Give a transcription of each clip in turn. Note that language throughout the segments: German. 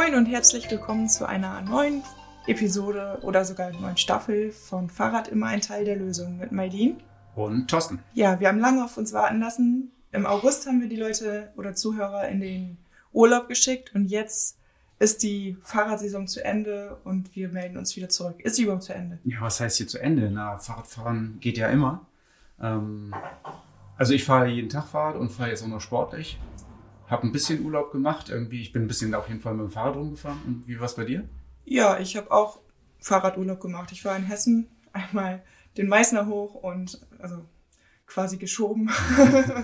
Moin und herzlich willkommen zu einer neuen Episode oder sogar neuen Staffel von Fahrrad immer ein Teil der Lösung mit Maidin. Und Thorsten. Ja, wir haben lange auf uns warten lassen. Im August haben wir die Leute oder Zuhörer in den Urlaub geschickt und jetzt ist die Fahrradsaison zu Ende und wir melden uns wieder zurück. Ist sie überhaupt zu Ende? Ja, was heißt hier zu Ende? Na, Fahrradfahren geht ja immer. Ähm, also ich fahre jeden Tag Fahrrad und fahre jetzt auch noch sportlich. Habe ein bisschen Urlaub gemacht. Irgendwie, ich bin ein bisschen auf jeden Fall mit dem Fahrrad rumgefahren. Und wie war es bei dir? Ja, ich habe auch Fahrradurlaub gemacht. Ich war in Hessen einmal den Meißner hoch und also quasi geschoben.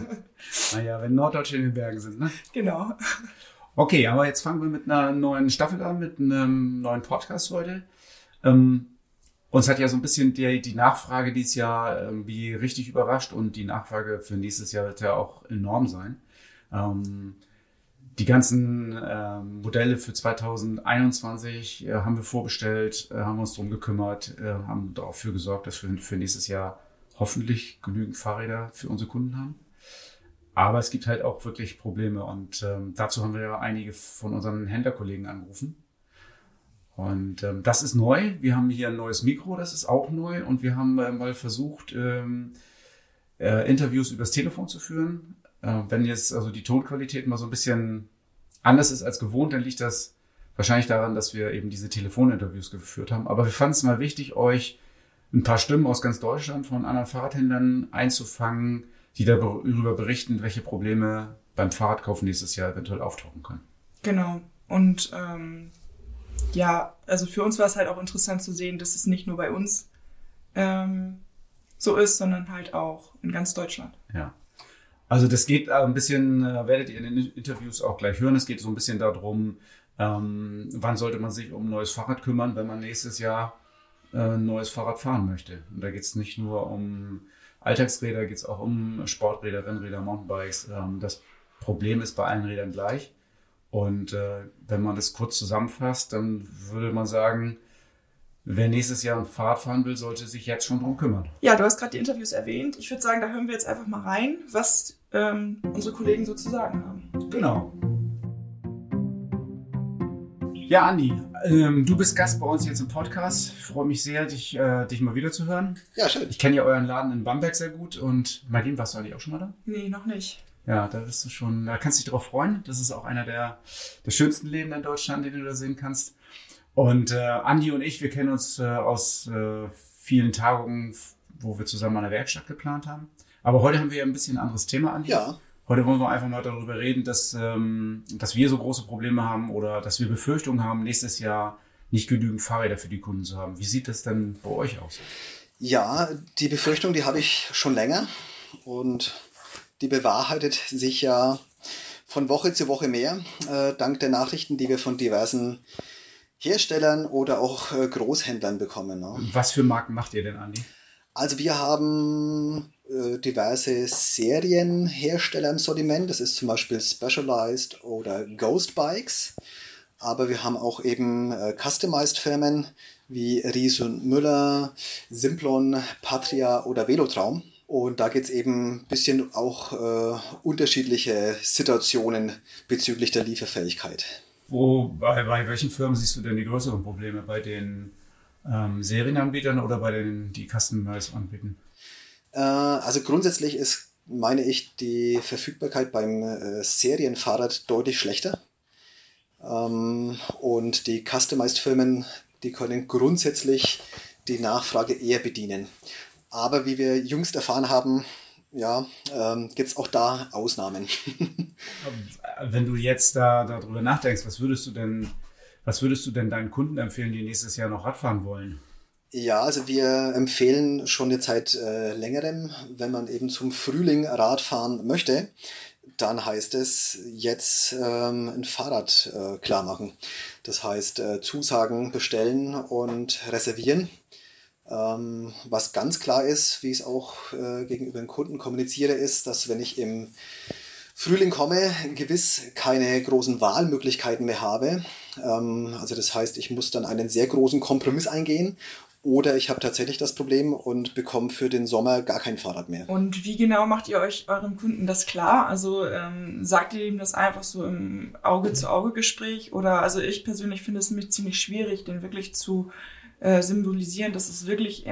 naja, wenn Norddeutsche in den Bergen sind, ne? Genau. Okay, aber jetzt fangen wir mit einer neuen Staffel an, mit einem neuen Podcast heute. Ähm, uns hat ja so ein bisschen die, die Nachfrage dieses Jahr irgendwie richtig überrascht und die Nachfrage für nächstes Jahr wird ja auch enorm sein. Ähm, die ganzen ähm, Modelle für 2021 äh, haben wir vorbestellt, äh, haben uns darum gekümmert, äh, haben dafür gesorgt, dass wir für nächstes Jahr hoffentlich genügend Fahrräder für unsere Kunden haben. Aber es gibt halt auch wirklich Probleme und ähm, dazu haben wir ja einige von unseren Händlerkollegen angerufen. Und ähm, das ist neu. Wir haben hier ein neues Mikro, das ist auch neu. Und wir haben äh, mal versucht, ähm, äh, Interviews übers Telefon zu führen. Äh, wenn jetzt also die Tonqualität mal so ein bisschen anders ist als gewohnt, dann liegt das wahrscheinlich daran, dass wir eben diese Telefoninterviews geführt haben. Aber wir fanden es mal wichtig, euch ein paar Stimmen aus ganz Deutschland von anderen Fahrradhändlern einzufangen, die darüber berichten, welche Probleme beim Fahrradkauf nächstes Jahr eventuell auftauchen können. Genau. Und ähm, ja, also für uns war es halt auch interessant zu sehen, dass es nicht nur bei uns ähm, so ist, sondern halt auch in ganz Deutschland. Ja. Also das geht ein bisschen, äh, werdet ihr in den Interviews auch gleich hören, es geht so ein bisschen darum, ähm, wann sollte man sich um ein neues Fahrrad kümmern, wenn man nächstes Jahr äh, ein neues Fahrrad fahren möchte. Und da geht es nicht nur um Alltagsräder, geht es auch um Sporträder, Rennräder, Mountainbikes. Ähm, das Problem ist bei allen Rädern gleich. Und äh, wenn man das kurz zusammenfasst, dann würde man sagen, wer nächstes Jahr ein Fahrrad fahren will, sollte sich jetzt schon drum kümmern. Ja, du hast gerade die Interviews erwähnt. Ich würde sagen, da hören wir jetzt einfach mal rein, was ähm, unsere Kollegen so zu sagen haben. Genau. Ja, Andi, ähm, du bist Gast bei uns jetzt im Podcast. Ich freue mich sehr, dich, äh, dich mal wieder zu hören. Ja, schön. Ich kenne ja euren Laden in Bamberg sehr gut und Martin, warst du eigentlich auch schon mal da? Nee, noch nicht. Ja, da bist du schon, da kannst du dich drauf freuen. Das ist auch einer der, der schönsten Läden in Deutschland, den du da sehen kannst. Und äh, Andi und ich, wir kennen uns äh, aus äh, vielen Tagungen, wo wir zusammen eine Werkstatt geplant haben. Aber heute haben wir ja ein bisschen ein anderes Thema, Andi. Ja. Heute wollen wir einfach mal darüber reden, dass, ähm, dass wir so große Probleme haben oder dass wir Befürchtungen haben, nächstes Jahr nicht genügend Fahrräder für die Kunden zu haben. Wie sieht das denn bei euch aus? Ja, die Befürchtung, die habe ich schon länger und die bewahrheitet sich ja von Woche zu Woche mehr, äh, dank der Nachrichten, die wir von diversen Herstellern oder auch äh, Großhändlern bekommen. Ne? Was für Marken macht ihr denn, Andi? Also wir haben äh, diverse Serienhersteller im Sortiment. Das ist zum Beispiel Specialized oder Ghost Bikes. Aber wir haben auch eben äh, Customized Firmen wie Ries und Müller, Simplon, Patria oder Velotraum. Und da geht es eben ein bisschen auch äh, unterschiedliche Situationen bezüglich der Lieferfähigkeit. Wo, bei, bei welchen Firmen siehst du denn die größeren Probleme? Bei den ähm, Serienanbietern oder bei denen, die Customized anbieten? Äh, also grundsätzlich ist, meine ich, die Verfügbarkeit beim äh, Serienfahrrad deutlich schlechter. Ähm, und die Customized-Firmen, die können grundsätzlich die Nachfrage eher bedienen. Aber wie wir jüngst erfahren haben, ja, ähm, gibt es auch da Ausnahmen. Wenn du jetzt da darüber nachdenkst, was würdest du denn, was würdest du denn deinen Kunden empfehlen, die nächstes Jahr noch Radfahren wollen? Ja, also wir empfehlen schon jetzt seit äh, längerem, wenn man eben zum Frühling Radfahren möchte, dann heißt es jetzt ähm, ein Fahrrad äh, klar machen. Das heißt äh, Zusagen bestellen und reservieren. Ähm, was ganz klar ist, wie ich es auch äh, gegenüber den Kunden kommuniziere, ist, dass wenn ich im Frühling komme, gewiss keine großen Wahlmöglichkeiten mehr habe. Ähm, also das heißt, ich muss dann einen sehr großen Kompromiss eingehen Oder ich habe tatsächlich das Problem und bekomme für den Sommer gar kein Fahrrad mehr. Und wie genau macht ihr euch eurem Kunden das klar? Also ähm, sagt ihr ihm das einfach so im Auge-zu-Auge-Gespräch? Oder also ich persönlich finde es ziemlich schwierig, den wirklich zu äh, symbolisieren, dass es wirklich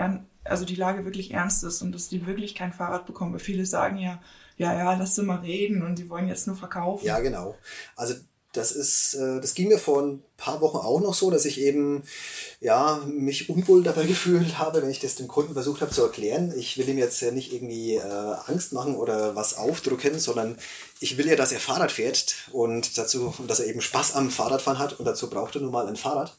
also die Lage wirklich ernst ist und dass die wirklich kein Fahrrad bekommen. Weil viele sagen ja, ja, ja, lass sie mal reden und die wollen jetzt nur verkaufen. Ja, genau. Also das ist, äh, das ging mir vor ein paar Wochen auch noch so, dass ich eben ja mich unwohl dabei gefühlt habe, wenn ich das dem Kunden versucht habe zu erklären. Ich will ihm jetzt ja nicht irgendwie äh, Angst machen oder was aufdrücken, sondern ich will ja, dass er Fahrrad fährt und dazu, dass er eben Spaß am Fahrradfahren hat und dazu braucht er nun mal ein Fahrrad.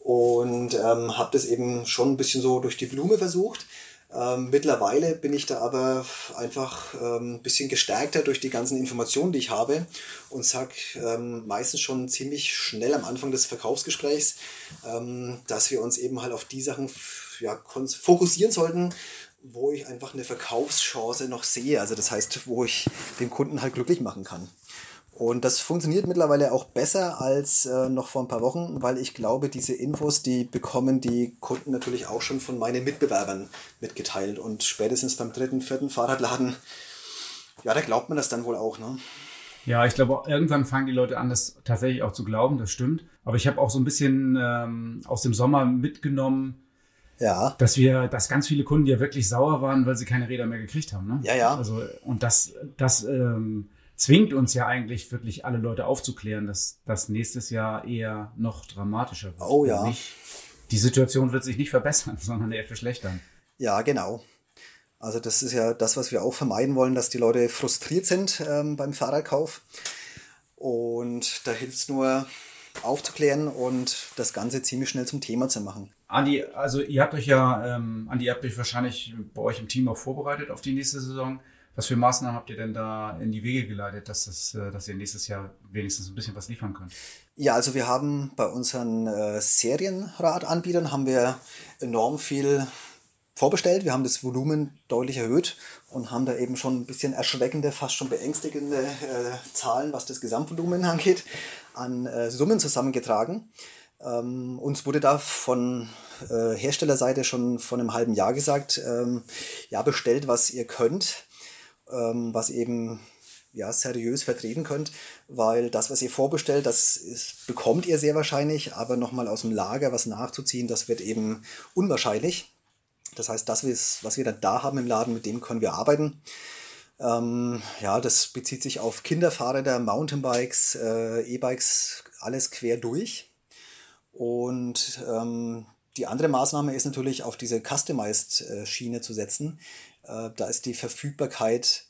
Und ähm, habe das eben schon ein bisschen so durch die Blume versucht. Ähm, mittlerweile bin ich da aber einfach ähm, ein bisschen gestärkter durch die ganzen Informationen, die ich habe und sag ähm, meistens schon ziemlich schnell am Anfang des Verkaufsgesprächs, ähm, dass wir uns eben halt auf die Sachen ja, fokussieren sollten, wo ich einfach eine Verkaufschance noch sehe. Also das heißt, wo ich den Kunden halt glücklich machen kann. Und das funktioniert mittlerweile auch besser als äh, noch vor ein paar Wochen, weil ich glaube, diese Infos, die bekommen die Kunden natürlich auch schon von meinen Mitbewerbern mitgeteilt. Und spätestens beim dritten, vierten Fahrradladen, ja, da glaubt man das dann wohl auch. Ne? Ja, ich glaube, irgendwann fangen die Leute an, das tatsächlich auch zu glauben, das stimmt. Aber ich habe auch so ein bisschen ähm, aus dem Sommer mitgenommen, ja. dass wir, dass ganz viele Kunden ja wirklich sauer waren, weil sie keine Räder mehr gekriegt haben. Ne? Ja, ja. Also, und das, das, ähm, zwingt uns ja eigentlich wirklich alle Leute aufzuklären, dass das nächstes Jahr eher noch dramatischer wird. Oh ja. Nicht, die Situation wird sich nicht verbessern, sondern eher verschlechtern. Ja, genau. Also das ist ja das, was wir auch vermeiden wollen, dass die Leute frustriert sind ähm, beim Fahrradkauf. Und da hilft es nur aufzuklären und das Ganze ziemlich schnell zum Thema zu machen. Andi, also ihr habt euch ja, ähm, Andi, ihr habt euch wahrscheinlich bei euch im Team auch vorbereitet auf die nächste Saison. Was für Maßnahmen habt ihr denn da in die Wege geleitet, dass, das, äh, dass ihr nächstes Jahr wenigstens ein bisschen was liefern könnt? Ja, also wir haben bei unseren äh, Serienradanbietern haben wir enorm viel vorbestellt. Wir haben das Volumen deutlich erhöht und haben da eben schon ein bisschen erschreckende, fast schon beängstigende äh, Zahlen, was das Gesamtvolumen angeht, an äh, Summen zusammengetragen. Ähm, uns wurde da von äh, Herstellerseite schon vor einem halben Jahr gesagt, ähm, ja, bestellt, was ihr könnt was eben ja, seriös vertreten könnt, weil das, was ihr vorbestellt, das ist, bekommt ihr sehr wahrscheinlich, aber nochmal aus dem Lager was nachzuziehen, das wird eben unwahrscheinlich. Das heißt, das, was wir dann da haben im Laden, mit dem können wir arbeiten. Ähm, ja, das bezieht sich auf Kinderfahrräder, Mountainbikes, äh, E-Bikes, alles quer durch. Und ähm, die andere Maßnahme ist natürlich, auf diese Customized-Schiene äh, zu setzen. Äh, da ist die Verfügbarkeit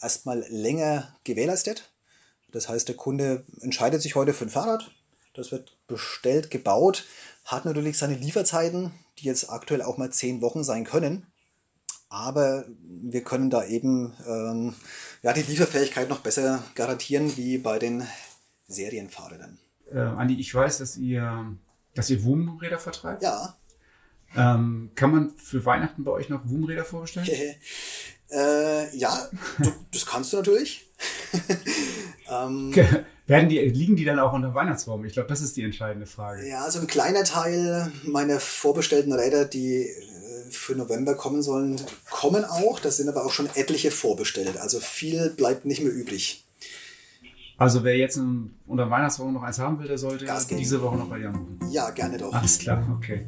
erstmal länger gewährleistet. Das heißt, der Kunde entscheidet sich heute für ein Fahrrad. Das wird bestellt, gebaut, hat natürlich seine Lieferzeiten, die jetzt aktuell auch mal zehn Wochen sein können. Aber wir können da eben ähm, ja, die Lieferfähigkeit noch besser garantieren wie bei den Serienfahrrädern. Äh, Andi, ich weiß, dass ihr, dass ihr WUM-Räder vertreibt. Ja. Ähm, kann man für Weihnachten bei euch noch WUM-Räder vorbestellen? äh, ja, du, das kannst du natürlich. ähm, Werden die, liegen die dann auch unter Weihnachtsbaum? Ich glaube, das ist die entscheidende Frage. Ja, also ein kleiner Teil meiner vorbestellten Räder, die äh, für November kommen sollen, kommen auch. Das sind aber auch schon etliche vorbestellt. Also viel bleibt nicht mehr übrig. Also wer jetzt unter Weihnachtsbaum noch eins haben will, der sollte diese Woche noch bei dir anrufen. Ja, gerne doch. Alles klar, okay.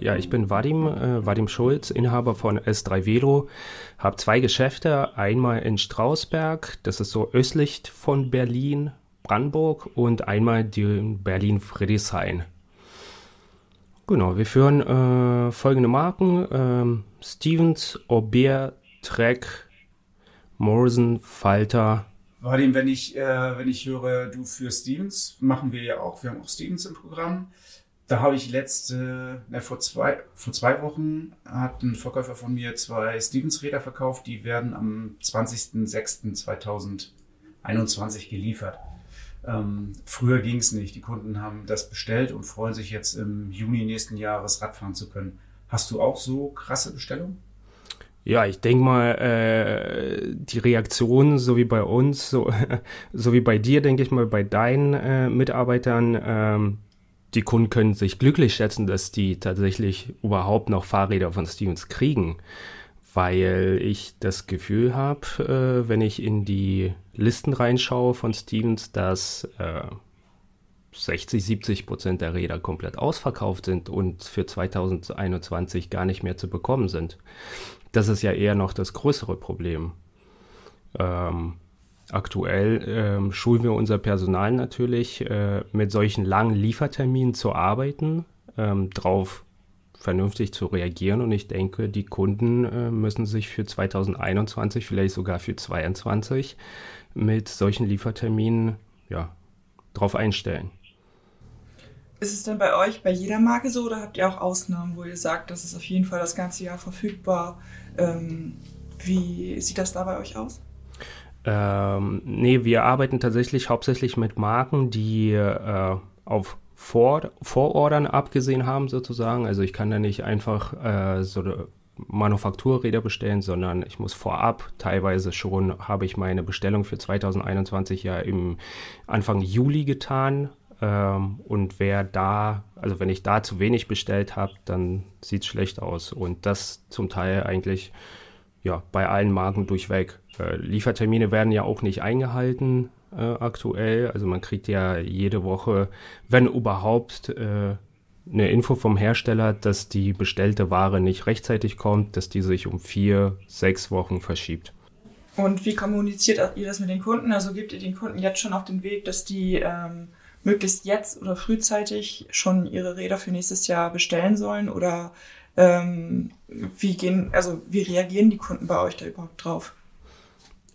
Ja, ich bin Vadim, äh, Vadim Schulz, Inhaber von S3 Velo. Habe zwei Geschäfte, einmal in Strausberg, das ist so östlich von Berlin, Brandenburg und einmal die Berlin-Friedrichshain. Genau, wir führen äh, folgende Marken: ähm, Stevens, Aubert, Trek, Morrison, Falter. Vadim, wenn ich, äh, wenn ich höre, du für Stevens, machen wir ja auch. Wir haben auch Stevens im Programm. Da habe ich letzte, ne, vor zwei, vor zwei Wochen hat ein Verkäufer von mir zwei Stevens-Räder verkauft. Die werden am 20.06.2021 geliefert. Ähm, früher ging es nicht. Die Kunden haben das bestellt und freuen sich jetzt im Juni nächsten Jahres Radfahren zu können. Hast du auch so krasse Bestellungen? Ja, ich denke mal, äh, die Reaktion, so wie bei uns, so, so wie bei dir, denke ich mal, bei deinen äh, Mitarbeitern, ähm, die Kunden können sich glücklich schätzen, dass die tatsächlich überhaupt noch Fahrräder von Stevens kriegen, weil ich das Gefühl habe, äh, wenn ich in die Listen reinschaue von Stevens, dass äh, 60, 70 Prozent der Räder komplett ausverkauft sind und für 2021 gar nicht mehr zu bekommen sind. Das ist ja eher noch das größere Problem. Ähm, aktuell ähm, schulen wir unser Personal natürlich, äh, mit solchen langen Lieferterminen zu arbeiten, ähm, drauf vernünftig zu reagieren. Und ich denke, die Kunden äh, müssen sich für 2021, vielleicht sogar für 2022 mit solchen Lieferterminen ja, drauf einstellen. Ist es denn bei euch bei jeder Marke so oder habt ihr auch Ausnahmen, wo ihr sagt, das ist auf jeden Fall das ganze Jahr verfügbar? Ähm, wie sieht das da bei euch aus? Ähm, nee, wir arbeiten tatsächlich hauptsächlich mit Marken, die äh, auf Vor Vorordern abgesehen haben, sozusagen. Also ich kann da nicht einfach äh, so Manufakturräder bestellen, sondern ich muss vorab, teilweise schon habe ich meine Bestellung für 2021 ja im Anfang Juli getan, ähm, und wer da, also wenn ich da zu wenig bestellt habe, dann sieht es schlecht aus. Und das zum Teil eigentlich ja, bei allen Marken durchweg. Äh, Liefertermine werden ja auch nicht eingehalten äh, aktuell. Also man kriegt ja jede Woche, wenn überhaupt, äh, eine Info vom Hersteller, dass die bestellte Ware nicht rechtzeitig kommt, dass die sich um vier, sechs Wochen verschiebt. Und wie kommuniziert ihr das mit den Kunden? Also gebt ihr den Kunden jetzt schon auf den Weg, dass die ähm, möglichst jetzt oder frühzeitig schon ihre Räder für nächstes Jahr bestellen sollen? Oder ähm, wie gehen, also wie reagieren die Kunden bei euch da überhaupt drauf?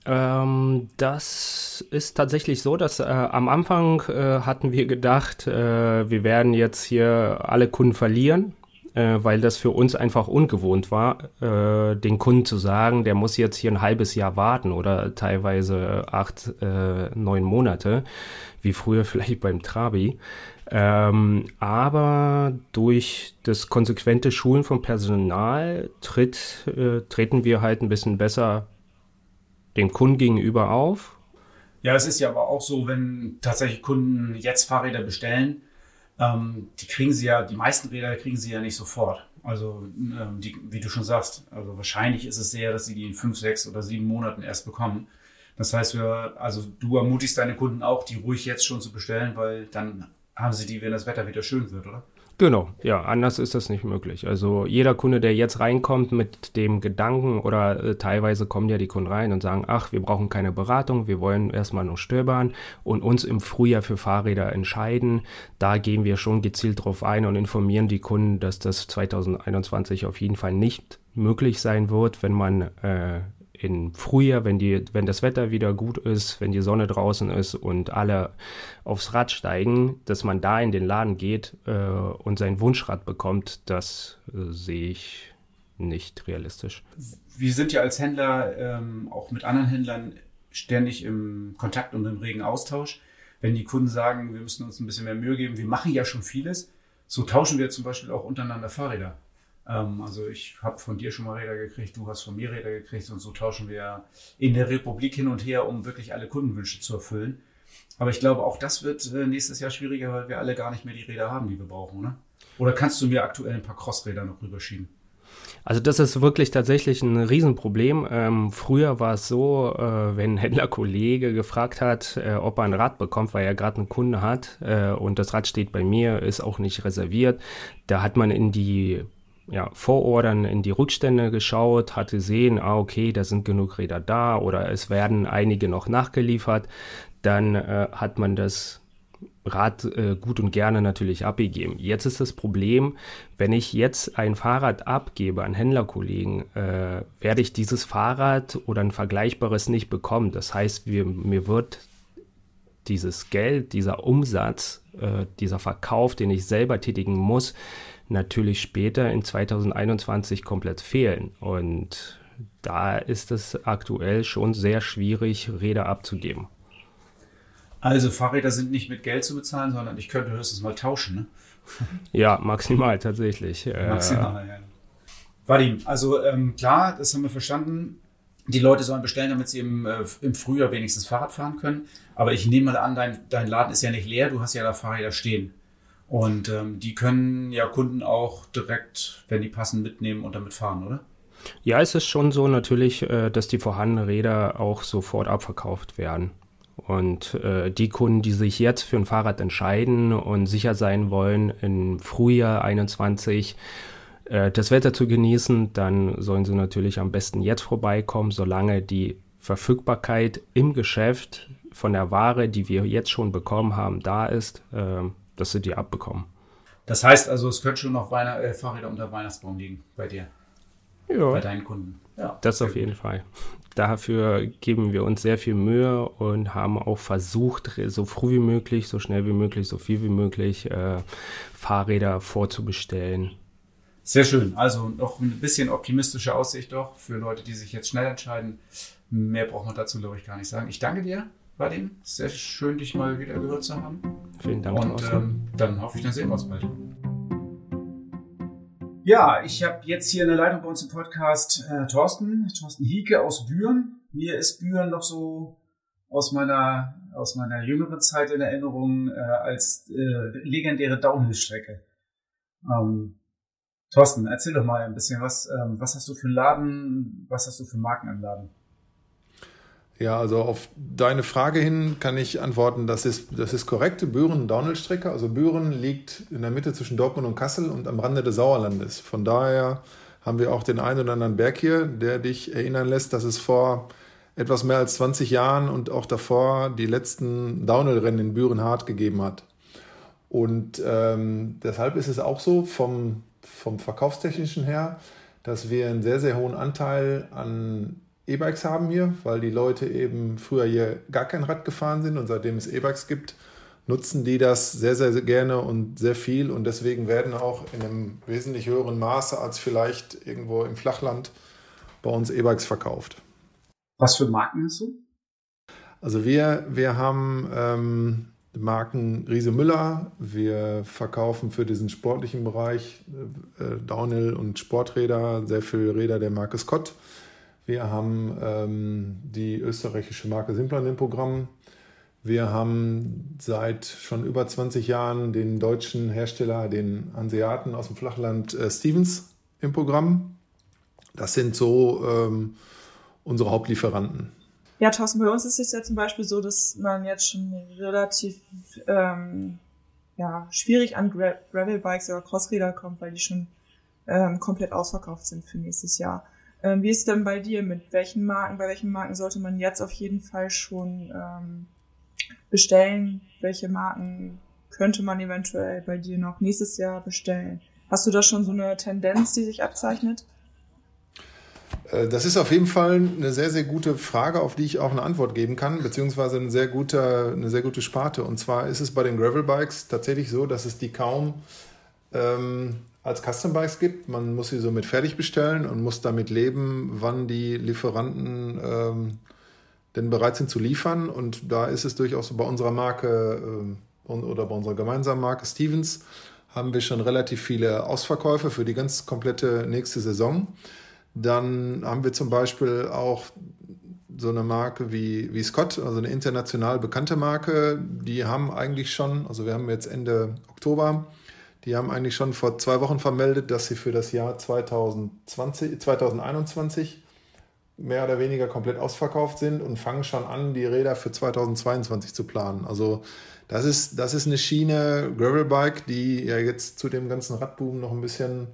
Ähm, das ist tatsächlich so, dass äh, am Anfang äh, hatten wir gedacht, äh, wir werden jetzt hier alle Kunden verlieren, äh, weil das für uns einfach ungewohnt war, äh, den Kunden zu sagen, der muss jetzt hier ein halbes Jahr warten oder teilweise acht, äh, neun Monate wie früher vielleicht beim Trabi. Ähm, aber durch das konsequente Schulen von Personal tritt, treten wir halt ein bisschen besser dem Kunden gegenüber auf. Ja, es ist ja aber auch so, wenn tatsächlich Kunden jetzt Fahrräder bestellen, ähm, die kriegen sie ja, die meisten Räder kriegen sie ja nicht sofort. Also, ähm, die, wie du schon sagst, also wahrscheinlich ist es sehr, dass sie die in fünf, sechs oder sieben Monaten erst bekommen. Das heißt, wir, also du ermutigst deine Kunden auch, die ruhig jetzt schon zu bestellen, weil dann haben sie die, wenn das Wetter wieder schön wird, oder? Genau, ja, anders ist das nicht möglich. Also jeder Kunde, der jetzt reinkommt mit dem Gedanken oder äh, teilweise kommen ja die Kunden rein und sagen, ach, wir brauchen keine Beratung, wir wollen erstmal nur stöbern und uns im Frühjahr für Fahrräder entscheiden. Da gehen wir schon gezielt drauf ein und informieren die Kunden, dass das 2021 auf jeden Fall nicht möglich sein wird, wenn man äh, im Frühjahr, wenn, die, wenn das Wetter wieder gut ist, wenn die Sonne draußen ist und alle aufs Rad steigen, dass man da in den Laden geht äh, und sein Wunschrad bekommt, das äh, sehe ich nicht realistisch. Wir sind ja als Händler ähm, auch mit anderen Händlern ständig im Kontakt und im regen Austausch. Wenn die Kunden sagen, wir müssen uns ein bisschen mehr Mühe geben, wir machen ja schon vieles, so tauschen wir zum Beispiel auch untereinander Fahrräder. Ähm, also ich habe von dir schon mal Räder gekriegt, du hast von mir Räder gekriegt und so tauschen wir in der Republik hin und her, um wirklich alle Kundenwünsche zu erfüllen. Aber ich glaube, auch das wird äh, nächstes Jahr schwieriger, weil wir alle gar nicht mehr die Räder haben, die wir brauchen, oder? Oder kannst du mir aktuell ein paar Crossräder noch rüberschieben? Also das ist wirklich tatsächlich ein Riesenproblem. Ähm, früher war es so, äh, wenn ein Händlerkollege gefragt hat, äh, ob er ein Rad bekommt, weil er gerade einen Kunde hat äh, und das Rad steht bei mir, ist auch nicht reserviert, da hat man in die ja, Vorordern in die Rückstände geschaut, hatte gesehen, ah, okay, da sind genug Räder da oder es werden einige noch nachgeliefert. Dann äh, hat man das Rad äh, gut und gerne natürlich abgegeben. Jetzt ist das Problem, wenn ich jetzt ein Fahrrad abgebe an Händlerkollegen, äh, werde ich dieses Fahrrad oder ein vergleichbares nicht bekommen. Das heißt, wir, mir wird dieses Geld, dieser Umsatz, äh, dieser Verkauf, den ich selber tätigen muss, natürlich später in 2021 komplett fehlen. Und da ist es aktuell schon sehr schwierig, Räder abzugeben. Also Fahrräder sind nicht mit Geld zu bezahlen, sondern ich könnte höchstens mal tauschen, ne? Ja, maximal tatsächlich. Äh, maximal, ja. Vadim, also ähm, klar, das haben wir verstanden. Die Leute sollen bestellen, damit sie im, äh, im Frühjahr wenigstens Fahrrad fahren können. Aber ich nehme mal an, dein, dein Laden ist ja nicht leer, du hast ja da Fahrräder stehen. Und ähm, die können ja Kunden auch direkt, wenn die passen, mitnehmen und damit fahren, oder? Ja, es ist schon so natürlich, äh, dass die vorhandenen Räder auch sofort abverkauft werden. Und äh, die Kunden, die sich jetzt für ein Fahrrad entscheiden und sicher sein wollen, im Frühjahr 21 äh, das Wetter zu genießen, dann sollen sie natürlich am besten jetzt vorbeikommen, solange die Verfügbarkeit im Geschäft von der Ware, die wir jetzt schon bekommen haben, da ist, äh, dass sie die abbekommen. Das heißt also, es könnte schon noch Weihnacht äh, Fahrräder unter Weihnachtsbaum liegen bei dir. Ja. Bei deinen Kunden. Ja, das auf jeden Fall. Dafür geben wir uns sehr viel Mühe und haben auch versucht, so früh wie möglich, so schnell wie möglich, so viel wie möglich äh, Fahrräder vorzubestellen. Sehr schön. Also noch ein bisschen optimistische Aussicht doch für Leute, die sich jetzt schnell entscheiden. Mehr braucht man dazu, glaube ich, gar nicht sagen. Ich danke dir, Vadim. Sehr schön, dich mal wieder gehört zu haben. Vielen Dank. Und ähm, dann hoffe ich, dann sehen wir uns bald. Ja, ich habe jetzt hier eine Leitung bei uns im Podcast äh, Thorsten, Thorsten Hieke aus Büren. Mir ist Büren noch so aus meiner, aus meiner jüngeren Zeit in Erinnerung äh, als äh, legendäre Downhill-Strecke. Ähm, Thorsten, erzähl doch mal ein bisschen, was, ähm, was hast du für einen Laden, was hast du für Marken im Laden? Ja, also auf deine Frage hin kann ich antworten, das ist, das ist korrekt. Büren Downhill-Strecke. Also Büren liegt in der Mitte zwischen Dortmund und Kassel und am Rande des Sauerlandes. Von daher haben wir auch den einen oder anderen Berg hier, der dich erinnern lässt, dass es vor etwas mehr als 20 Jahren und auch davor die letzten Downhill-Rennen in Büren hart gegeben hat. Und ähm, deshalb ist es auch so vom, vom Verkaufstechnischen her, dass wir einen sehr, sehr hohen Anteil an E-Bikes haben hier, weil die Leute eben früher hier gar kein Rad gefahren sind und seitdem es E-Bikes gibt, nutzen die das sehr, sehr, sehr gerne und sehr viel und deswegen werden auch in einem wesentlich höheren Maße als vielleicht irgendwo im Flachland bei uns E-Bikes verkauft. Was für Marken hast du? Also wir, wir haben ähm, Marken Riese Müller, wir verkaufen für diesen sportlichen Bereich äh, Downhill und Sporträder, sehr viele Räder der Marke Scott. Wir haben ähm, die österreichische Marke Simplan im Programm. Wir haben seit schon über 20 Jahren den deutschen Hersteller, den Hanseaten aus dem Flachland äh, Stevens im Programm. Das sind so ähm, unsere Hauptlieferanten. Ja, Thorsten, bei uns ist es ja zum Beispiel so, dass man jetzt schon relativ ähm, ja, schwierig an Gra Gravel-Bikes oder Crossräder kommt, weil die schon ähm, komplett ausverkauft sind für nächstes Jahr. Ähm, wie ist denn bei dir? Mit welchen Marken, bei welchen Marken sollte man jetzt auf jeden Fall schon ähm, bestellen? Welche Marken könnte man eventuell bei dir noch nächstes Jahr bestellen? Hast du da schon so eine Tendenz, die sich abzeichnet? Äh, das ist auf jeden Fall eine sehr, sehr gute Frage, auf die ich auch eine Antwort geben kann, beziehungsweise eine sehr gute, eine sehr gute Sparte. Und zwar ist es bei den Gravel Bikes tatsächlich so, dass es die kaum ähm, als Custom Bikes gibt. Man muss sie somit fertig bestellen und muss damit leben, wann die Lieferanten ähm, denn bereit sind zu liefern. Und da ist es durchaus so bei unserer Marke äh, oder bei unserer gemeinsamen Marke Stevens haben wir schon relativ viele Ausverkäufe für die ganz komplette nächste Saison. Dann haben wir zum Beispiel auch so eine Marke wie, wie Scott, also eine international bekannte Marke. Die haben eigentlich schon, also wir haben jetzt Ende Oktober, die haben eigentlich schon vor zwei Wochen vermeldet, dass sie für das Jahr 2020, 2021 mehr oder weniger komplett ausverkauft sind und fangen schon an, die Räder für 2022 zu planen. Also das ist, das ist eine Schiene Gravelbike, die ja jetzt zu dem ganzen Radboom noch ein bisschen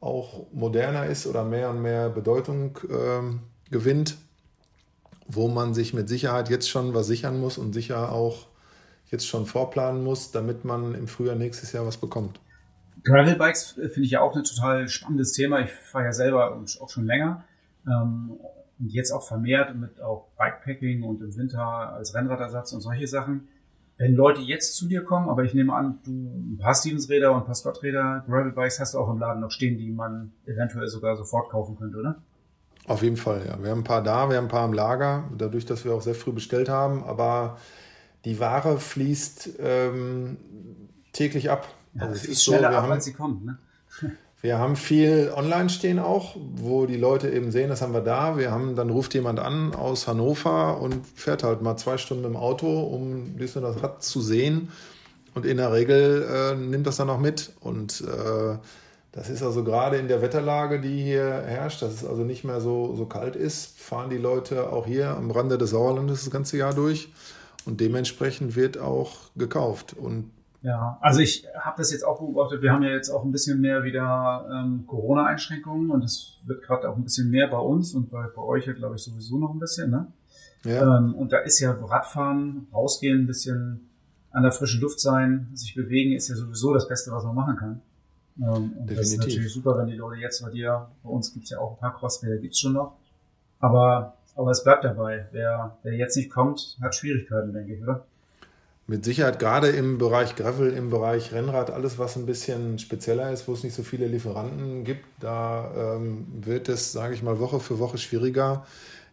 auch moderner ist oder mehr und mehr Bedeutung ähm, gewinnt, wo man sich mit Sicherheit jetzt schon was sichern muss und sicher auch jetzt schon vorplanen muss, damit man im Frühjahr nächstes Jahr was bekommt. Gravelbikes finde ich ja auch ein total spannendes Thema. Ich fahre ja selber auch schon länger ähm, und jetzt auch vermehrt mit auch Bikepacking und im Winter als Rennradersatz und solche Sachen. Wenn Leute jetzt zu dir kommen, aber ich nehme an, du ein paar Stevens-Räder und ein paar Scott-Räder, Gravelbikes hast du auch im Laden noch stehen, die man eventuell sogar sofort kaufen könnte, oder? Auf jeden Fall, ja. Wir haben ein paar da, wir haben ein paar im Lager, dadurch, dass wir auch sehr früh bestellt haben, aber die Ware fließt ähm, täglich ab. Ja, also es ist schneller so, wir ab, haben, als sie kommt. Ne? Wir haben viel online stehen auch, wo die Leute eben sehen, das haben wir da. Wir haben, dann ruft jemand an aus Hannover und fährt halt mal zwei Stunden dem Auto, um dies und das Rad zu sehen. und in der Regel äh, nimmt das dann auch mit. Und äh, das ist also gerade in der Wetterlage, die hier herrscht, dass es also nicht mehr so, so kalt ist, fahren die Leute auch hier am Rande des Sauerlandes das ganze Jahr durch. Und dementsprechend wird auch gekauft. Und ja, also ich habe das jetzt auch beobachtet. Wir haben ja jetzt auch ein bisschen mehr wieder ähm, Corona-Einschränkungen und es wird gerade auch ein bisschen mehr bei uns und bei, bei euch ja, glaube ich, sowieso noch ein bisschen. Ne? Ja. Ähm, und da ist ja Radfahren, rausgehen, ein bisschen an der frischen Luft sein, sich bewegen, ist ja sowieso das Beste, was man machen kann. Ähm, und Definitiv. das ist natürlich super, wenn die Leute jetzt bei dir, bei uns gibt's ja auch ein paar Crossfelder, gibt's schon noch. Aber, aber es bleibt dabei. Wer, wer jetzt nicht kommt, hat Schwierigkeiten, denke ich, oder? Mit Sicherheit gerade im Bereich Gravel, im Bereich Rennrad, alles was ein bisschen spezieller ist, wo es nicht so viele Lieferanten gibt, da ähm, wird es, sage ich mal, Woche für Woche schwieriger,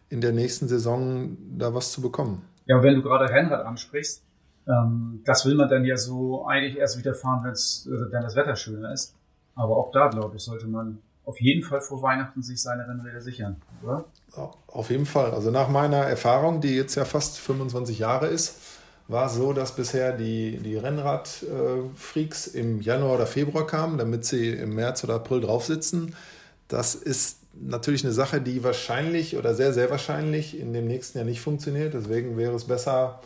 in der nächsten Saison da was zu bekommen. Ja, und wenn du gerade Rennrad ansprichst, ähm, das will man dann ja so eigentlich erst wieder fahren, wenn äh, dann das Wetter schöner ist. Aber auch da, glaube ich, sollte man auf jeden Fall vor Weihnachten sich seine Rennräder sichern, oder? Auf jeden Fall. Also nach meiner Erfahrung, die jetzt ja fast 25 Jahre ist, war es so, dass bisher die, die Rennrad-Freaks im Januar oder Februar kamen, damit sie im März oder April drauf sitzen. Das ist natürlich eine Sache, die wahrscheinlich oder sehr, sehr wahrscheinlich in dem nächsten Jahr nicht funktioniert. Deswegen wäre es besser,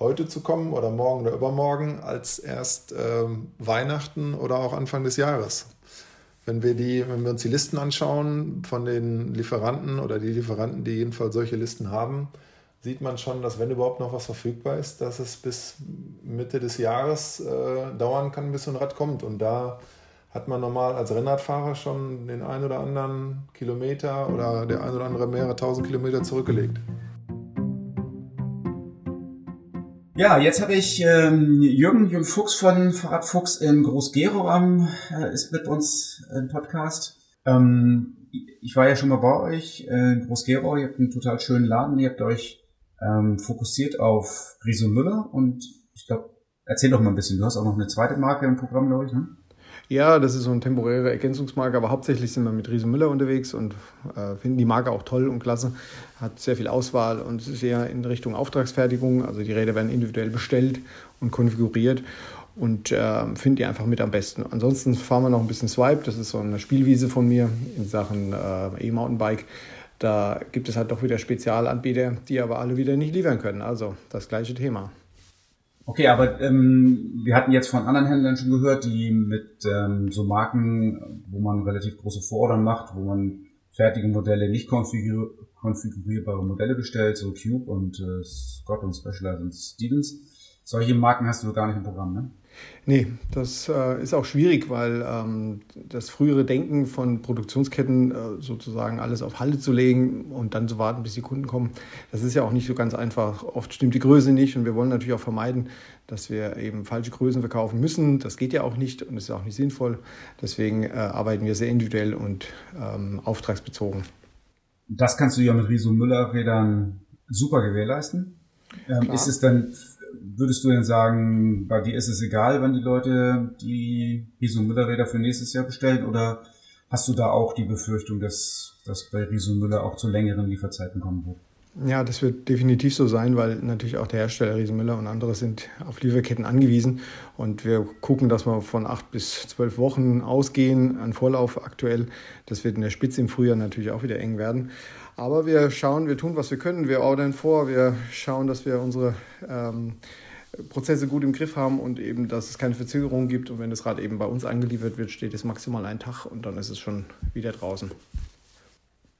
heute zu kommen oder morgen oder übermorgen, als erst ähm, Weihnachten oder auch Anfang des Jahres. Wenn wir, die, wenn wir uns die Listen anschauen von den Lieferanten oder die Lieferanten, die jedenfalls solche Listen haben, sieht man schon, dass wenn überhaupt noch was verfügbar ist, dass es bis Mitte des Jahres äh, dauern kann, bis so ein Rad kommt. Und da hat man normal als Rennradfahrer schon den ein oder anderen Kilometer oder der ein oder andere mehrere tausend Kilometer zurückgelegt. Ja, jetzt habe ich ähm, Jürgen, Jürgen Fuchs von Fahrradfuchs in Groß-Gero am, äh, ist mit uns im Podcast. Ähm, ich war ja schon mal bei euch äh, in Groß-Gero, ihr habt einen total schönen Laden, ihr habt euch ähm, fokussiert auf Riso Müller und ich glaube, erzähl doch mal ein bisschen. Du hast auch noch eine zweite Marke im Programm, glaube ich, ne? Ja, das ist so eine temporäre Ergänzungsmarke, aber hauptsächlich sind wir mit Riese Müller unterwegs und äh, finden die Marke auch toll und klasse. Hat sehr viel Auswahl und ist eher in Richtung Auftragsfertigung. Also die Räder werden individuell bestellt und konfiguriert und äh, finde die einfach mit am besten. Ansonsten fahren wir noch ein bisschen Swipe, das ist so eine Spielwiese von mir in Sachen äh, E-Mountainbike. Da gibt es halt doch wieder Spezialanbieter, die aber alle wieder nicht liefern können. Also das gleiche Thema. Okay, aber ähm, wir hatten jetzt von anderen Händlern schon gehört, die mit ähm, so Marken, wo man relativ große Vorordern macht, wo man fertige Modelle, nicht konfigur konfigurierbare Modelle bestellt, so Cube und äh, Scott und Specialized und Stevens. Solche Marken hast du gar nicht im Programm, ne? Nee, das äh, ist auch schwierig, weil ähm, das frühere Denken von Produktionsketten äh, sozusagen alles auf Halle zu legen und dann zu warten, bis die Kunden kommen, das ist ja auch nicht so ganz einfach. Oft stimmt die Größe nicht und wir wollen natürlich auch vermeiden, dass wir eben falsche Größen verkaufen müssen. Das geht ja auch nicht und ist auch nicht sinnvoll. Deswegen äh, arbeiten wir sehr individuell und ähm, auftragsbezogen. Das kannst du ja mit Riso Müller Rädern super gewährleisten. Ähm, ist es dann würdest du denn sagen, bei dir ist es egal, wenn die Leute die Riso Müller Räder für nächstes Jahr bestellen oder hast du da auch die Befürchtung, dass das bei Riso Müller auch zu längeren Lieferzeiten kommen wird? Ja, das wird definitiv so sein, weil natürlich auch der Hersteller Riesenmüller und andere sind auf Lieferketten angewiesen. Und wir gucken, dass wir von acht bis zwölf Wochen ausgehen an Vorlauf aktuell. Das wird in der Spitze im Frühjahr natürlich auch wieder eng werden. Aber wir schauen, wir tun, was wir können. Wir ordern vor, wir schauen, dass wir unsere ähm, Prozesse gut im Griff haben und eben, dass es keine Verzögerungen gibt. Und wenn das Rad eben bei uns angeliefert wird, steht es maximal einen Tag und dann ist es schon wieder draußen.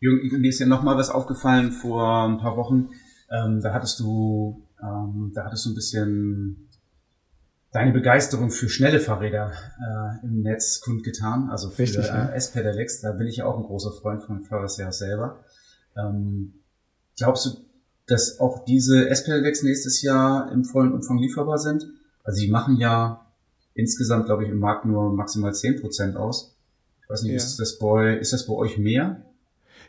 Jürgen, mir ist ja nochmal was aufgefallen vor ein paar Wochen. Ähm, da hattest du, ähm, da hattest du ein bisschen deine Begeisterung für schnelle Fahrräder äh, im Netz kundgetan, also für Richtig, äh, S-Pedalecs. Da bin ich ja auch ein großer Freund von Fahrradseher selber. Ähm, glaubst du, dass auch diese S-Pedalecs nächstes Jahr im vollen Umfang lieferbar sind? Also die machen ja insgesamt, glaube ich, im Markt nur maximal zehn Prozent aus. Ich weiß nicht, ja. ist, das bei, ist das bei euch mehr?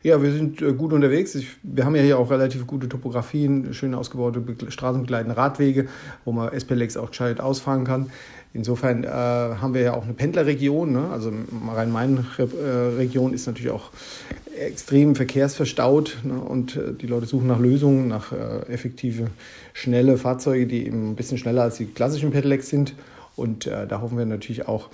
Ja, wir sind äh, gut unterwegs. Ich, wir haben ja hier auch relativ gute Topografien, schön ausgebaute straßenbegleitende Radwege, wo man SPLX auch gescheit ausfahren kann. Insofern äh, haben wir ja auch eine Pendlerregion. Ne? Also Rhein-Main-Region ist natürlich auch extrem verkehrsverstaut ne? und äh, die Leute suchen nach Lösungen, nach äh, effektive, schnelle Fahrzeuge, die eben ein bisschen schneller als die klassischen Pedelecs sind. Und äh, da hoffen wir natürlich auch,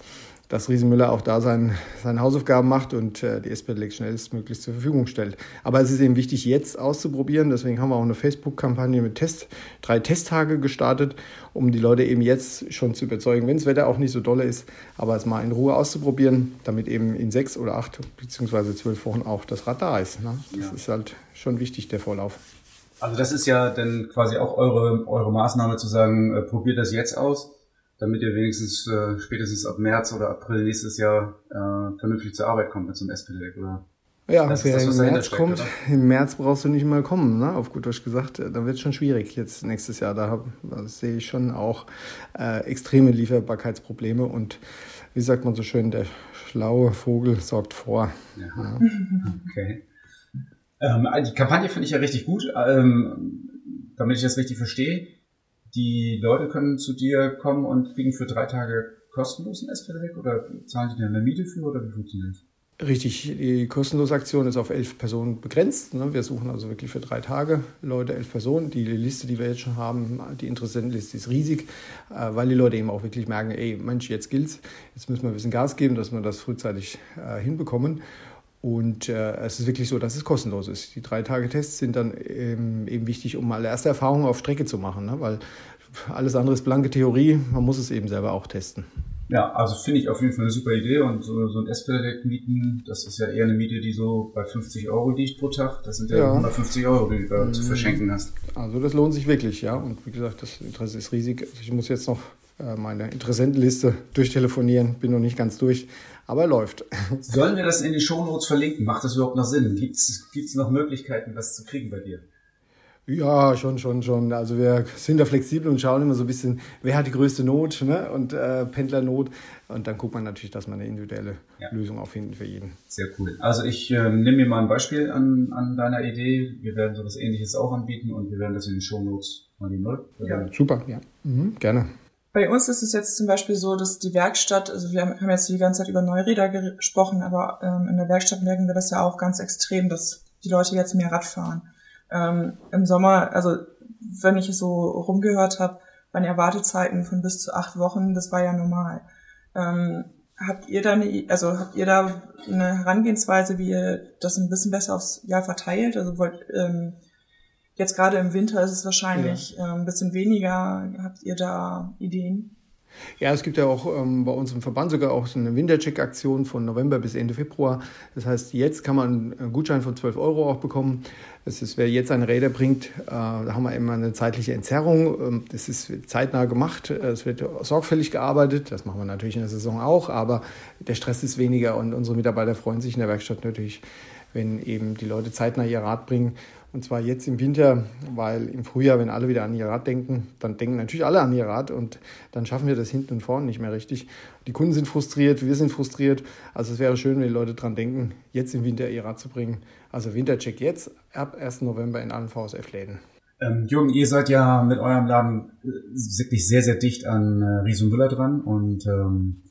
dass Riesenmüller auch da sein, seine Hausaufgaben macht und äh, die SPLX schnellstmöglich zur Verfügung stellt. Aber es ist eben wichtig, jetzt auszuprobieren. Deswegen haben wir auch eine Facebook-Kampagne mit Test, drei Testtage gestartet, um die Leute eben jetzt schon zu überzeugen, wenn das Wetter auch nicht so dolle ist, aber es mal in Ruhe auszuprobieren, damit eben in sechs oder acht beziehungsweise zwölf Wochen auch das Rad da ist. Ne? Das ja. ist halt schon wichtig, der Vorlauf. Also das ist ja dann quasi auch eure, eure Maßnahme zu sagen, äh, probiert das jetzt aus damit ihr wenigstens äh, spätestens ab März oder April nächstes Jahr äh, vernünftig zur Arbeit kommt mit so einem SPD-Deck, oder? Ja, das wer das, im März steckt, kommt, oder? im März brauchst du nicht mal kommen, ne? auf gut Deutsch gesagt. Dann wird es schon schwierig jetzt nächstes Jahr. Da, da sehe ich schon auch äh, extreme Lieferbarkeitsprobleme und wie sagt man so schön, der schlaue Vogel sorgt vor. Ja. Ja. Okay. Ähm, die Kampagne finde ich ja richtig gut. Ähm, damit ich das richtig verstehe, die Leute können zu dir kommen und kriegen für drei Tage kostenlos ein Espedelec oder zahlen die dir eine Miete für oder wie funktioniert das? Richtig, die kostenlose Aktion ist auf elf Personen begrenzt. Ne? Wir suchen also wirklich für drei Tage Leute, elf Personen. Die Liste, die wir jetzt schon haben, die Interessentenliste ist riesig, äh, weil die Leute eben auch wirklich merken, ey, Mensch, jetzt gilt's, jetzt müssen wir ein bisschen Gas geben, dass wir das frühzeitig äh, hinbekommen. Und äh, es ist wirklich so, dass es kostenlos ist. Die drei Tage Tests sind dann ähm, eben wichtig, um mal erste Erfahrungen auf Strecke zu machen, ne? weil alles andere ist blanke Theorie. Man muss es eben selber auch testen. Ja, also finde ich auf jeden Fall eine super Idee und so, so ein S-Pedelec mieten, das ist ja eher eine Miete, die so bei 50 Euro liegt pro Tag. Das sind ja, ja. 150 Euro, die du da zu mhm. verschenken hast. Also das lohnt sich wirklich, ja. Und wie gesagt, das Interesse ist riesig. Ich muss jetzt noch äh, meine Interessentenliste durchtelefonieren, bin noch nicht ganz durch aber läuft. Sollen wir das in die Shownotes verlinken? Macht das überhaupt noch Sinn? Gibt es noch Möglichkeiten, das zu kriegen bei dir? Ja, schon, schon, schon. Also wir sind da flexibel und schauen immer so ein bisschen, wer hat die größte Not ne? und äh, Pendlernot. Und dann guckt man natürlich, dass man eine individuelle ja. Lösung auch finden für jeden. Sehr cool. Also ich äh, nehme mir mal ein Beispiel an, an deiner Idee. Wir werden so etwas Ähnliches auch anbieten und wir werden das in den Shownotes mal nehmen. Ja. Super, ja. Mhm, gerne. Bei uns ist es jetzt zum Beispiel so, dass die Werkstatt, also wir haben jetzt die ganze Zeit über Neuräder gesprochen, aber ähm, in der Werkstatt merken wir das ja auch ganz extrem, dass die Leute jetzt mehr Rad fahren. Ähm, Im Sommer, also wenn ich es so rumgehört habe, waren ja Wartezeiten von bis zu acht Wochen, das war ja normal. Ähm, habt ihr da eine, also habt ihr da eine Herangehensweise, wie ihr das ein bisschen besser aufs Jahr verteilt? Also wollt, ähm, Jetzt gerade im Winter ist es wahrscheinlich ja. ein bisschen weniger. Habt ihr da Ideen? Ja, es gibt ja auch ähm, bei uns im Verband sogar auch so eine Wintercheck-Aktion von November bis Ende Februar. Das heißt, jetzt kann man einen Gutschein von 12 Euro auch bekommen. Das ist, wer jetzt seine Räder bringt, äh, da haben wir immer eine zeitliche Entzerrung. Ähm, das ist zeitnah gemacht. Es wird sorgfältig gearbeitet. Das machen wir natürlich in der Saison auch, aber der Stress ist weniger und unsere Mitarbeiter freuen sich in der Werkstatt natürlich, wenn eben die Leute zeitnah ihr Rad bringen und zwar jetzt im Winter, weil im Frühjahr, wenn alle wieder an ihr Rad denken, dann denken natürlich alle an ihr Rad und dann schaffen wir das hinten und vorne nicht mehr richtig. Die Kunden sind frustriert, wir sind frustriert. Also es wäre schön, wenn die Leute dran denken, jetzt im Winter ihr Rad zu bringen. Also Wintercheck jetzt ab 1. November in allen VSF-Läden. Ähm, Jürgen, ihr seid ja mit eurem Laden äh, wirklich sehr, sehr dicht an äh, Riesen Müller dran und ähm,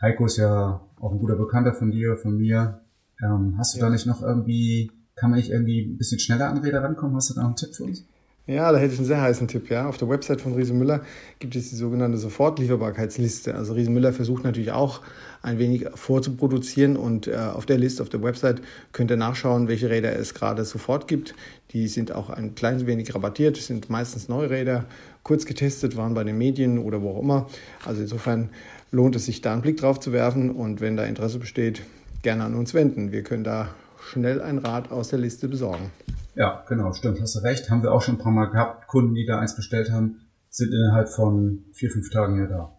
Heiko ist ja auch ein guter Bekannter von dir, von mir. Ähm, hast du ja. da nicht noch irgendwie kann man nicht irgendwie ein bisschen schneller an Räder rankommen? Hast du da noch einen Tipp für uns? Ja, da hätte ich einen sehr heißen Tipp. Ja. Auf der Website von Riese Müller gibt es die sogenannte Sofortlieferbarkeitsliste. Also Riese Müller versucht natürlich auch ein wenig vorzuproduzieren und äh, auf der Liste, auf der Website könnt ihr nachschauen, welche Räder es gerade sofort gibt. Die sind auch ein klein wenig rabattiert, sind meistens Neuräder, kurz getestet, waren bei den Medien oder wo auch immer. Also insofern lohnt es sich da einen Blick drauf zu werfen und wenn da Interesse besteht, gerne an uns wenden. Wir können da schnell ein Rad aus der Liste besorgen. Ja, genau, stimmt, hast du recht. Haben wir auch schon ein paar Mal gehabt. Kunden, die da eins bestellt haben, sind innerhalb von vier, fünf Tagen ja da.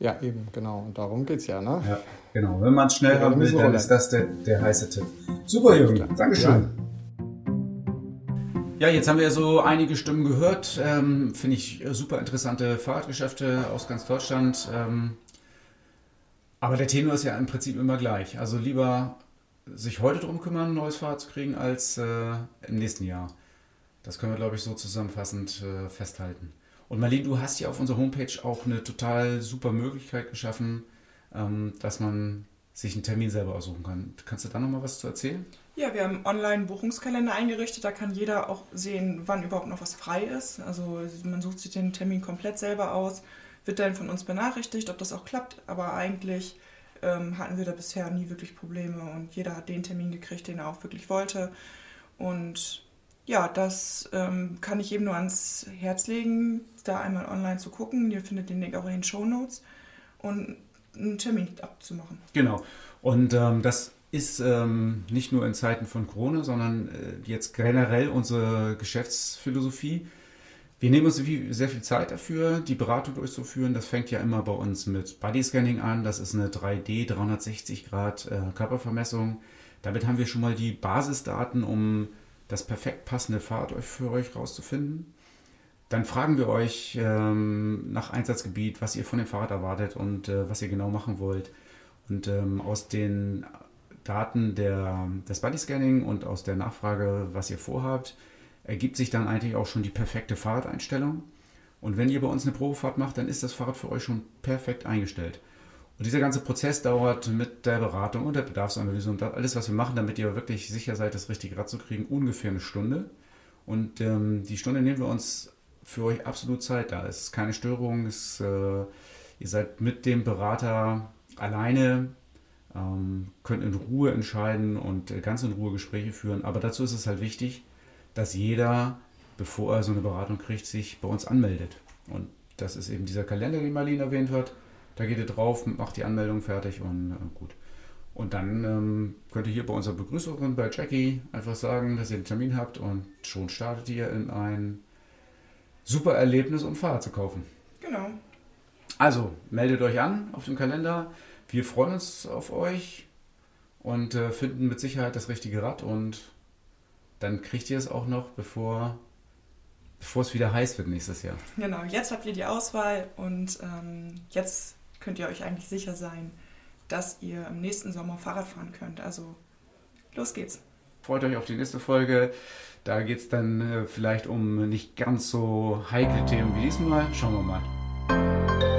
Ja, eben, genau. Und darum geht's ja, ne? Ja, genau. Wenn man es schnell ja, haben will, dann ist das der, der heiße Tipp. Super, Jürgen. Dankeschön. Ja. Ja, jetzt haben wir so einige Stimmen gehört. Ähm, Finde ich super interessante Fahrradgeschäfte aus ganz Deutschland. Ähm, aber der Tenor ist ja im Prinzip immer gleich. Also lieber sich heute darum kümmern, ein neues Fahrrad zu kriegen, als äh, im nächsten Jahr. Das können wir, glaube ich, so zusammenfassend äh, festhalten. Und Marlene, du hast ja auf unserer Homepage auch eine total super Möglichkeit geschaffen, ähm, dass man sich einen Termin selber aussuchen kann. Kannst du da nochmal was zu erzählen? Ja, wir haben einen Online-Buchungskalender eingerichtet. Da kann jeder auch sehen, wann überhaupt noch was frei ist. Also man sucht sich den Termin komplett selber aus. wird dann von uns benachrichtigt, ob das auch klappt. Aber eigentlich ähm, hatten wir da bisher nie wirklich Probleme und jeder hat den Termin gekriegt, den er auch wirklich wollte. Und ja, das ähm, kann ich eben nur ans Herz legen, da einmal online zu gucken. Ihr findet den Link auch in den Show Notes und einen Termin abzumachen. Genau. Und ähm, das ist ähm, nicht nur in Zeiten von Corona, sondern äh, jetzt generell unsere Geschäftsphilosophie. Wir nehmen uns sehr viel Zeit dafür, die Beratung durchzuführen. Das fängt ja immer bei uns mit Bodyscanning an. Das ist eine 3D 360 Grad äh, Körpervermessung. Damit haben wir schon mal die Basisdaten, um das perfekt passende Fahrrad für euch rauszufinden. Dann fragen wir euch ähm, nach Einsatzgebiet, was ihr von dem Fahrrad erwartet und äh, was ihr genau machen wollt. Und ähm, aus den Daten der, des Bodyscanning und aus der Nachfrage, was ihr vorhabt, ergibt sich dann eigentlich auch schon die perfekte Fahrradeinstellung. Und wenn ihr bei uns eine Probefahrt macht, dann ist das Fahrrad für euch schon perfekt eingestellt. Und dieser ganze Prozess dauert mit der Beratung und der Bedarfsanalyse und alles, was wir machen, damit ihr wirklich sicher seid, das richtige Rad zu kriegen, ungefähr eine Stunde. Und ähm, die Stunde nehmen wir uns für euch absolut Zeit. Da ist keine Störung. Es, äh, ihr seid mit dem Berater alleine, ähm, könnt in Ruhe entscheiden und äh, ganz in Ruhe Gespräche führen. Aber dazu ist es halt wichtig, dass jeder, bevor er so eine Beratung kriegt, sich bei uns anmeldet. Und das ist eben dieser Kalender, den Marlene erwähnt hat. Da geht ihr drauf, macht die Anmeldung fertig und äh, gut. Und dann ähm, könnt ihr hier bei unserer Begrüßerin bei Jackie einfach sagen, dass ihr einen Termin habt und schon startet ihr in ein super Erlebnis, um Fahrrad zu kaufen. Genau. Also meldet euch an auf dem Kalender. Wir freuen uns auf euch und äh, finden mit Sicherheit das richtige Rad und dann kriegt ihr es auch noch, bevor, bevor es wieder heiß wird nächstes Jahr. Genau, jetzt habt ihr die Auswahl und ähm, jetzt könnt ihr euch eigentlich sicher sein, dass ihr im nächsten Sommer Fahrrad fahren könnt. Also los geht's. Freut euch auf die nächste Folge. Da geht es dann äh, vielleicht um nicht ganz so heikle Themen wie diesmal. Schauen wir mal.